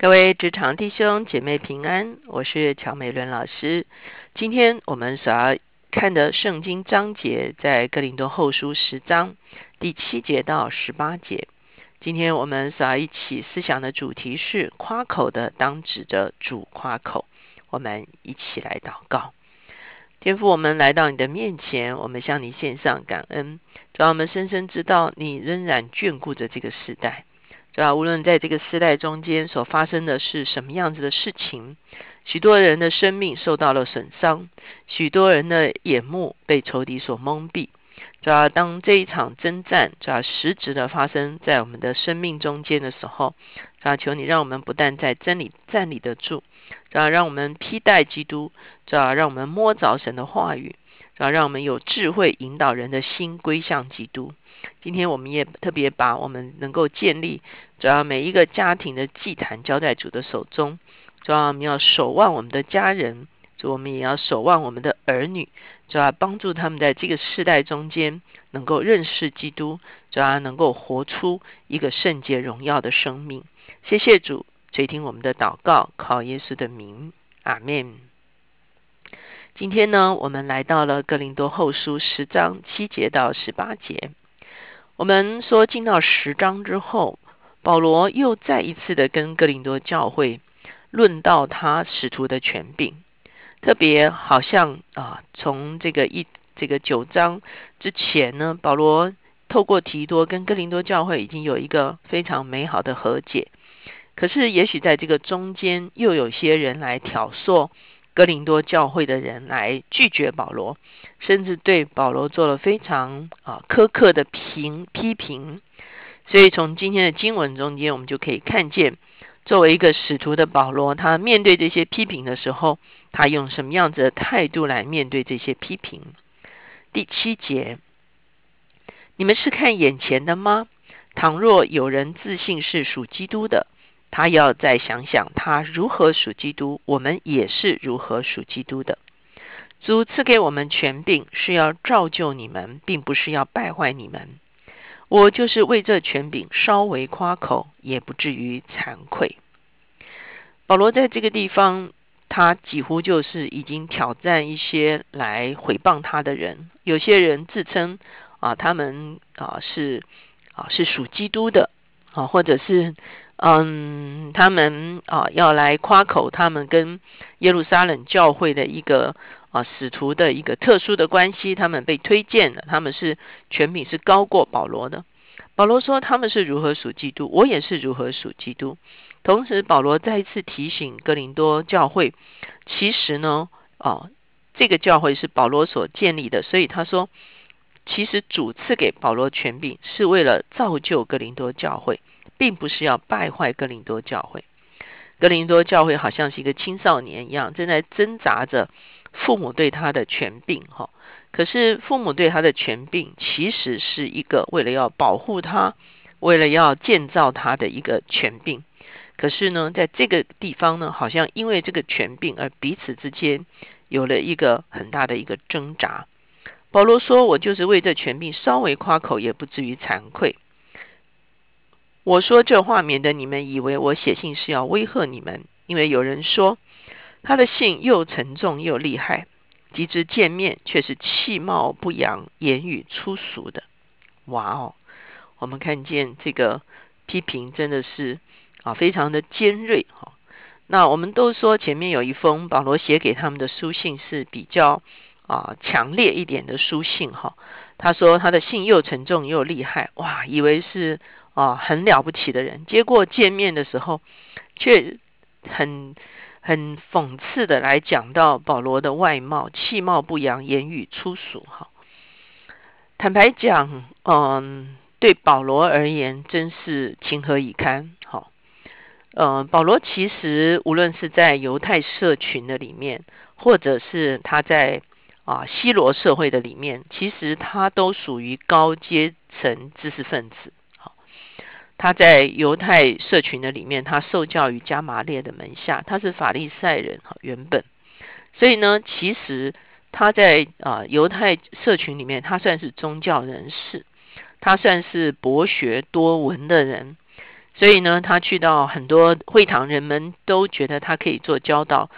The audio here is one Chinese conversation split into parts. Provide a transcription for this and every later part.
各位职场弟兄姐妹平安，我是乔美伦老师。今天我们所要看的圣经章节在哥林多后书十章第七节到十八节。今天我们所要一起思想的主题是夸口的当指着主夸口。我们一起来祷告，天父，我们来到你的面前，我们向你献上感恩，让我们深深知道你仍然眷顾着这个时代。对吧？无论在这个时代中间所发生的是什么样子的事情，许多人的生命受到了损伤，许多人的眼目被仇敌所蒙蔽。主要当这一场征战主要实质的发生在我们的生命中间的时候，主要求你让我们不但在真理站立得住，主要让我们披戴基督，主要让我们摸着神的话语，主要让我们有智慧引导人的心归向基督。今天我们也特别把我们能够建立，主要每一个家庭的祭坛交在主的手中，主要我们要守望我们的家人，主我们也要守望我们的儿女，主要帮助他们在这个世代中间能够认识基督，主要能够活出一个圣洁荣耀的生命。谢谢主垂听我们的祷告，靠耶稣的名，阿门。今天呢，我们来到了哥林多后书十章七节到十八节。我们说进到十章之后，保罗又再一次的跟哥林多教会论到他使徒的权柄，特别好像啊，从这个一这个九章之前呢，保罗透过提多跟哥林多教会已经有一个非常美好的和解，可是也许在这个中间又有些人来挑唆。哥林多教会的人来拒绝保罗，甚至对保罗做了非常啊苛刻的评批评。所以从今天的经文中间，我们就可以看见，作为一个使徒的保罗，他面对这些批评的时候，他用什么样子的态度来面对这些批评？第七节，你们是看眼前的吗？倘若有人自信是属基督的。他要再想想，他如何属基督，我们也是如何属基督的。主赐给我们权柄，是要造就你们，并不是要败坏你们。我就是为这权柄稍微夸口，也不至于惭愧。保罗在这个地方，他几乎就是已经挑战一些来毁谤他的人。有些人自称啊，他们啊是啊是属基督的啊，或者是。嗯，他们啊要来夸口，他们跟耶路撒冷教会的一个啊使徒的一个特殊的关系，他们被推荐了，他们是权柄是高过保罗的。保罗说他们是如何属基督，我也是如何属基督。同时，保罗再一次提醒哥林多教会，其实呢，哦，这个教会是保罗所建立的，所以他说，其实主赐给保罗权柄是为了造就哥林多教会。并不是要败坏哥林多教会，哥林多教会好像是一个青少年一样，正在挣扎着父母对他的权柄哈。可是父母对他的权柄，其实是一个为了要保护他，为了要建造他的一个权柄。可是呢，在这个地方呢，好像因为这个权柄而彼此之间有了一个很大的一个挣扎。保罗说：“我就是为这权柄稍微夸口，也不至于惭愧。”我说这话，免得你们以为我写信是要威吓你们。因为有人说他的信又沉重又厉害，及至见面却是气貌不扬、言语粗俗的。哇哦！我们看见这个批评真的是啊，非常的尖锐哈。那我们都说前面有一封保罗写给他们的书信是比较啊强烈一点的书信哈。他说他的信又沉重又厉害，哇，以为是。啊，很了不起的人，结果见面的时候，却很很讽刺的来讲到保罗的外貌，气貌不扬，言语粗俗。哈，坦白讲，嗯，对保罗而言，真是情何以堪。好，嗯，保罗其实无论是在犹太社群的里面，或者是他在啊希罗社会的里面，其实他都属于高阶层知识分子。他在犹太社群的里面，他受教于加马列的门下，他是法利赛人哈原本，所以呢，其实他在啊犹太社群里面，他算是宗教人士，他算是博学多闻的人，所以呢，他去到很多会堂，人们都觉得他可以做教导。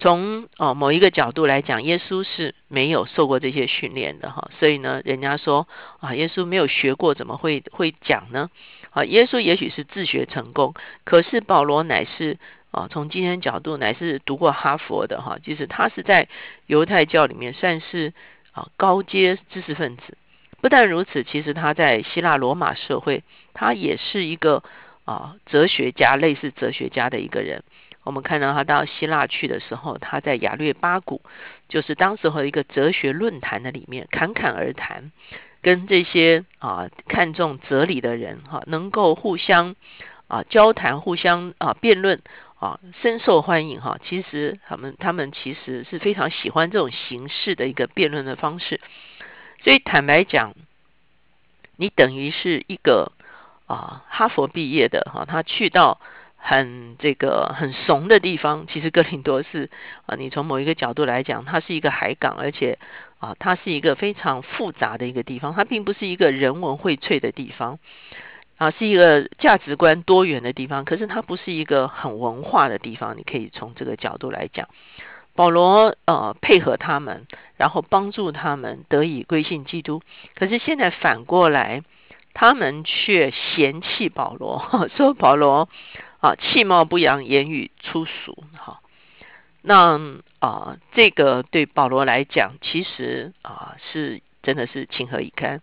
从哦某一个角度来讲，耶稣是没有受过这些训练的哈，所以呢，人家说啊，耶稣没有学过，怎么会会讲呢？啊，耶稣也许是自学成功，可是保罗乃是啊，从今天角度乃是读过哈佛的哈，其实他是在犹太教里面算是啊高阶知识分子。不但如此，其实他在希腊罗马社会，他也是一个啊哲学家，类似哲学家的一个人。我们看到他到希腊去的时候，他在雅略巴谷，就是当时候一个哲学论坛的里面侃侃而谈，跟这些啊看重哲理的人哈，能够互相啊交谈、互相啊辩论啊，深受欢迎哈。其实他们他们其实是非常喜欢这种形式的一个辩论的方式。所以坦白讲，你等于是一个啊哈佛毕业的哈，他去到很这个很怂的地方。其实哥林多是啊，你从某一个角度来讲，它是一个海港，而且啊，它是一个非常复杂的一个地方。它并不是一个人文荟萃的地方啊，是一个价值观多元的地方。可是它不是一个很文化的地方。你可以从这个角度来讲。保罗呃配合他们，然后帮助他们得以归信基督。可是现在反过来，他们却嫌弃保罗，说保罗啊气貌不扬，言语粗俗。哈，那啊这个对保罗来讲，其实啊是真的是情何以堪。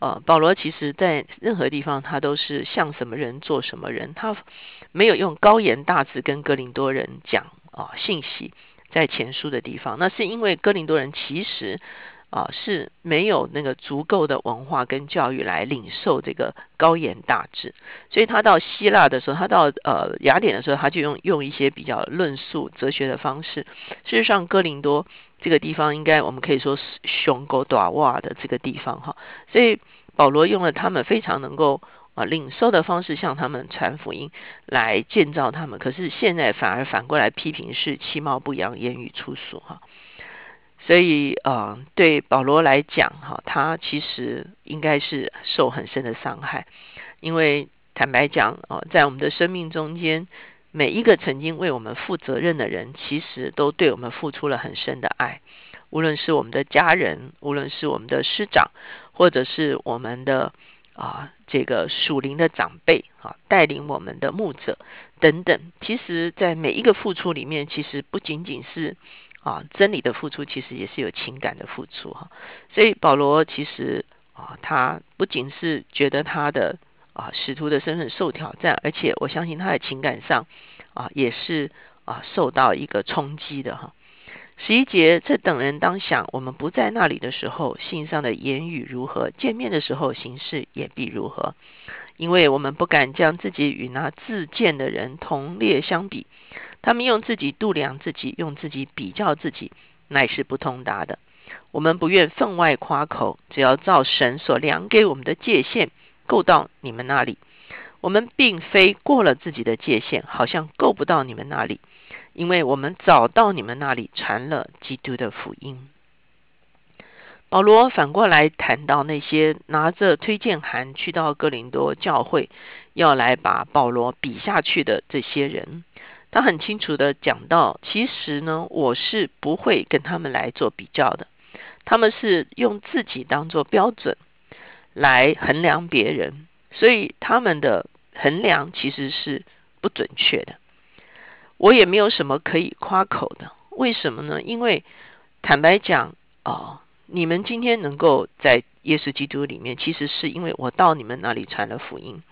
呃，保罗其实在任何地方，他都是像什么人做什么人，他没有用高言大志跟哥林多人讲啊信息。在前书的地方，那是因为哥林多人其实啊是没有那个足够的文化跟教育来领受这个高言大志，所以他到希腊的时候，他到呃雅典的时候，他就用用一些比较论述哲学的方式。事实上，哥林多这个地方应该我们可以说是雄狗短袜的这个地方哈，所以保罗用了他们非常能够。啊，领受的方式向他们传福音，来建造他们。可是现在反而反过来批评是其貌不扬，言语粗俗哈。所以呃，对保罗来讲哈，他其实应该是受很深的伤害。因为坦白讲啊，在我们的生命中间，每一个曾经为我们负责任的人，其实都对我们付出了很深的爱。无论是我们的家人，无论是我们的师长，或者是我们的。啊，这个属灵的长辈啊，带领我们的牧者等等，其实，在每一个付出里面，其实不仅仅是啊真理的付出，其实也是有情感的付出哈。所以保罗其实啊，他不仅是觉得他的啊使徒的身份受挑战，而且我相信他的情感上啊也是啊受到一个冲击的哈。十一节，这等人当想，我们不在那里的时候，信上的言语如何；见面的时候，形式也必如何。因为我们不敢将自己与那自荐的人同列相比，他们用自己度量自己，用自己比较自己，乃是不通达的。我们不愿分外夸口，只要照神所量给我们的界限够到你们那里。我们并非过了自己的界限，好像够不到你们那里。因为我们早到你们那里传了基督的福音。保罗反过来谈到那些拿着推荐函去到哥林多教会，要来把保罗比下去的这些人，他很清楚的讲到，其实呢，我是不会跟他们来做比较的。他们是用自己当做标准来衡量别人，所以他们的衡量其实是不准确的。我也没有什么可以夸口的，为什么呢？因为坦白讲哦，你们今天能够在耶稣基督里面，其实是因为我到你们那里传了福音，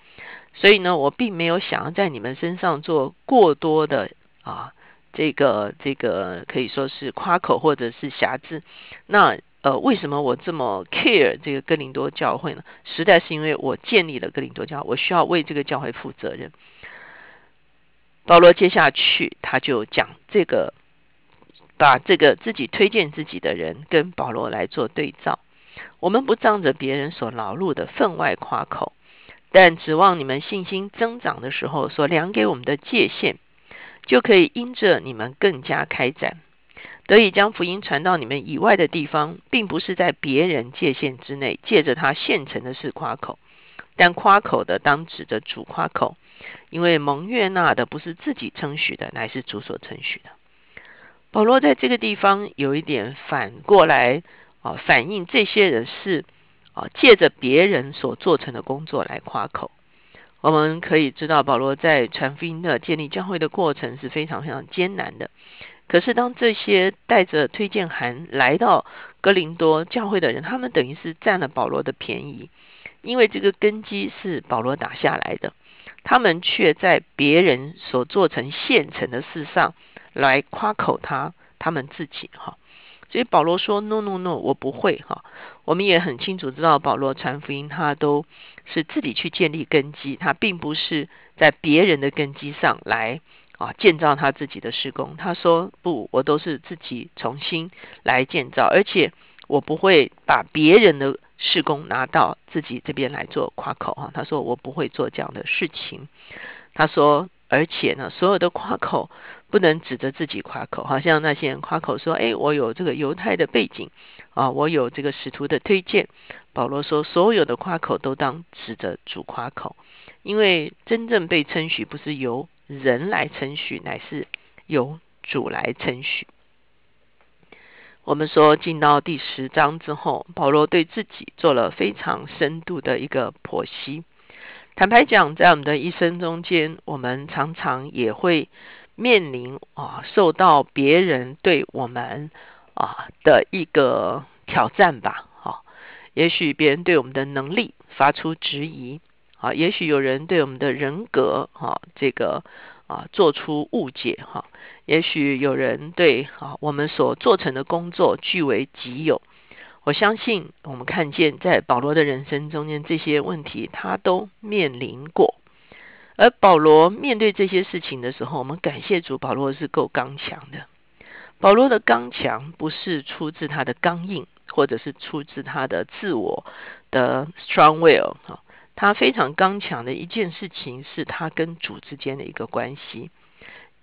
所以呢，我并没有想要在你们身上做过多的啊，这个这个可以说是夸口或者是瑕疵。那呃，为什么我这么 care 这个哥林多教会呢？实在是因为我建立了哥林多教会，我需要为这个教会负责任。保罗接下去，他就讲这个，把这个自己推荐自己的人跟保罗来做对照。我们不仗着别人所劳碌的分外夸口，但指望你们信心增长的时候所量给我们的界限，就可以因着你们更加开展，得以将福音传到你们以外的地方，并不是在别人界限之内，借着他现成的事夸口。但夸口的当指着主夸口，因为蒙悦纳的不是自己称许的，乃是主所称许的。保罗在这个地方有一点反过来啊，反映这些人是啊借着别人所做成的工作来夸口。我们可以知道，保罗在传福音的建立教会的过程是非常非常艰难的。可是，当这些带着推荐函来到哥林多教会的人，他们等于是占了保罗的便宜，因为这个根基是保罗打下来的，他们却在别人所做成现成的事上来夸口他他们自己哈。所以保罗说：“No No No，我不会哈。”我们也很清楚知道，保罗传福音，他都是自己去建立根基，他并不是在别人的根基上来啊建造他自己的施工。他说：“不，我都是自己重新来建造，而且我不会把别人的施工拿到自己这边来做夸口哈。”他说：“我不会做这样的事情。”他说。而且呢，所有的夸口不能指着自己夸口，好像那些人夸口说：“哎，我有这个犹太的背景啊，我有这个使徒的推荐。”保罗说：“所有的夸口都当指着主夸口，因为真正被称许不是由人来称许，乃是由主来称许。”我们说进到第十章之后，保罗对自己做了非常深度的一个剖析。坦白讲，在我们的一生中间，我们常常也会面临啊，受到别人对我们啊的一个挑战吧。哈，也许别人对我们的能力发出质疑，啊，也许有人对我们的人格哈这个啊做出误解哈，也许有人对啊我们所做成的工作据为己有。我相信，我们看见在保罗的人生中间，这些问题他都面临过。而保罗面对这些事情的时候，我们感谢主，保罗是够刚强的。保罗的刚强不是出自他的刚硬，或者是出自他的自我的 strong will 哈，他非常刚强的一件事情是他跟主之间的一个关系。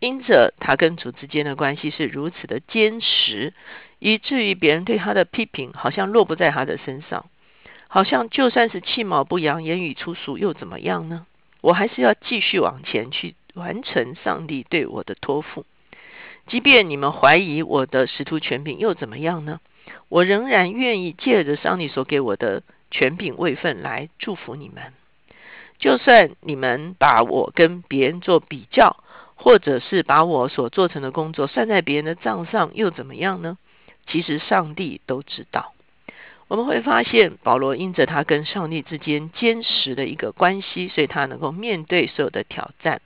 因着他跟主之间的关系是如此的坚实，以至于别人对他的批评好像落不在他的身上，好像就算是气毛不扬、言语粗俗又怎么样呢？我还是要继续往前去完成上帝对我的托付。即便你们怀疑我的使徒权柄又怎么样呢？我仍然愿意借着上帝所给我的权柄位分来祝福你们。就算你们把我跟别人做比较。或者是把我所做成的工作算在别人的账上，又怎么样呢？其实上帝都知道。我们会发现，保罗因着他跟上帝之间坚实的一个关系，所以他能够面对所有的挑战。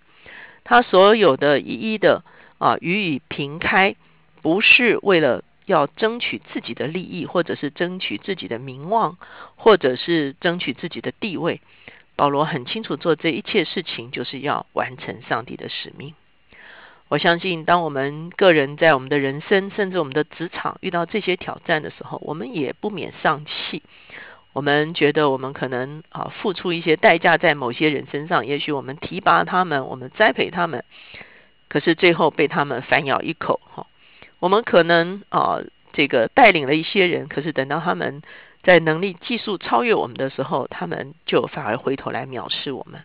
他所有的一一的啊予以平开，不是为了要争取自己的利益，或者是争取自己的名望，或者是争取自己的地位。保罗很清楚，做这一切事情就是要完成上帝的使命。我相信，当我们个人在我们的人生，甚至我们的职场遇到这些挑战的时候，我们也不免丧气。我们觉得我们可能啊付出一些代价在某些人身上，也许我们提拔他们，我们栽培他们，可是最后被他们反咬一口。哈，我们可能啊这个带领了一些人，可是等到他们在能力、技术超越我们的时候，他们就反而回头来藐视我们。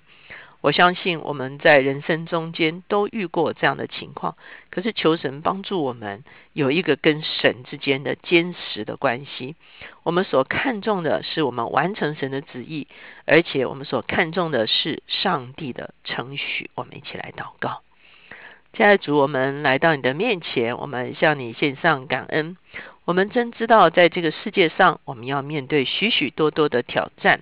我相信我们在人生中间都遇过这样的情况，可是求神帮助我们有一个跟神之间的坚实的关系。我们所看重的是我们完成神的旨意，而且我们所看重的是上帝的程序。我们一起来祷告，亲爱的主，我们来到你的面前，我们向你献上感恩。我们真知道，在这个世界上，我们要面对许许多多的挑战。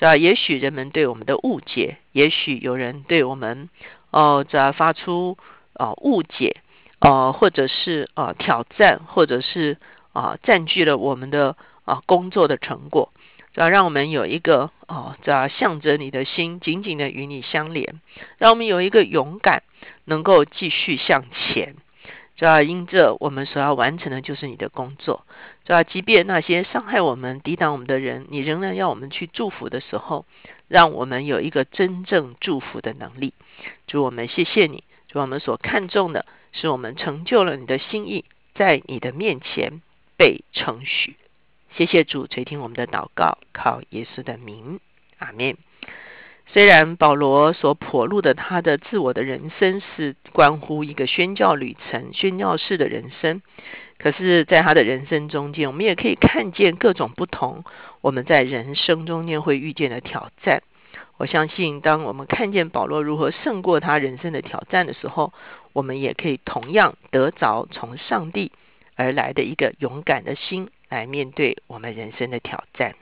啊，也许人们对我们的误解，也许有人对我们哦，这发出啊误解，呃，或者是啊挑战，或者是啊占据了我们的啊工作的成果，要让我们有一个哦，这向着你的心紧紧的与你相连，让我们有一个勇敢，能够继续向前。主要因着我们所要完成的就是你的工作，主要即便那些伤害我们、抵挡我们的人，你仍然要我们去祝福的时候，让我们有一个真正祝福的能力。主，我们谢谢你，主，我们所看重的是我们成就了你的心意，在你的面前被称许。谢谢主垂听我们的祷告，靠耶稣的名，阿门。虽然保罗所剖露的他的自我的人生是关乎一个宣教旅程、宣教士的人生，可是，在他的人生中间，我们也可以看见各种不同。我们在人生中间会遇见的挑战。我相信，当我们看见保罗如何胜过他人生的挑战的时候，我们也可以同样得着从上帝而来的一个勇敢的心，来面对我们人生的挑战。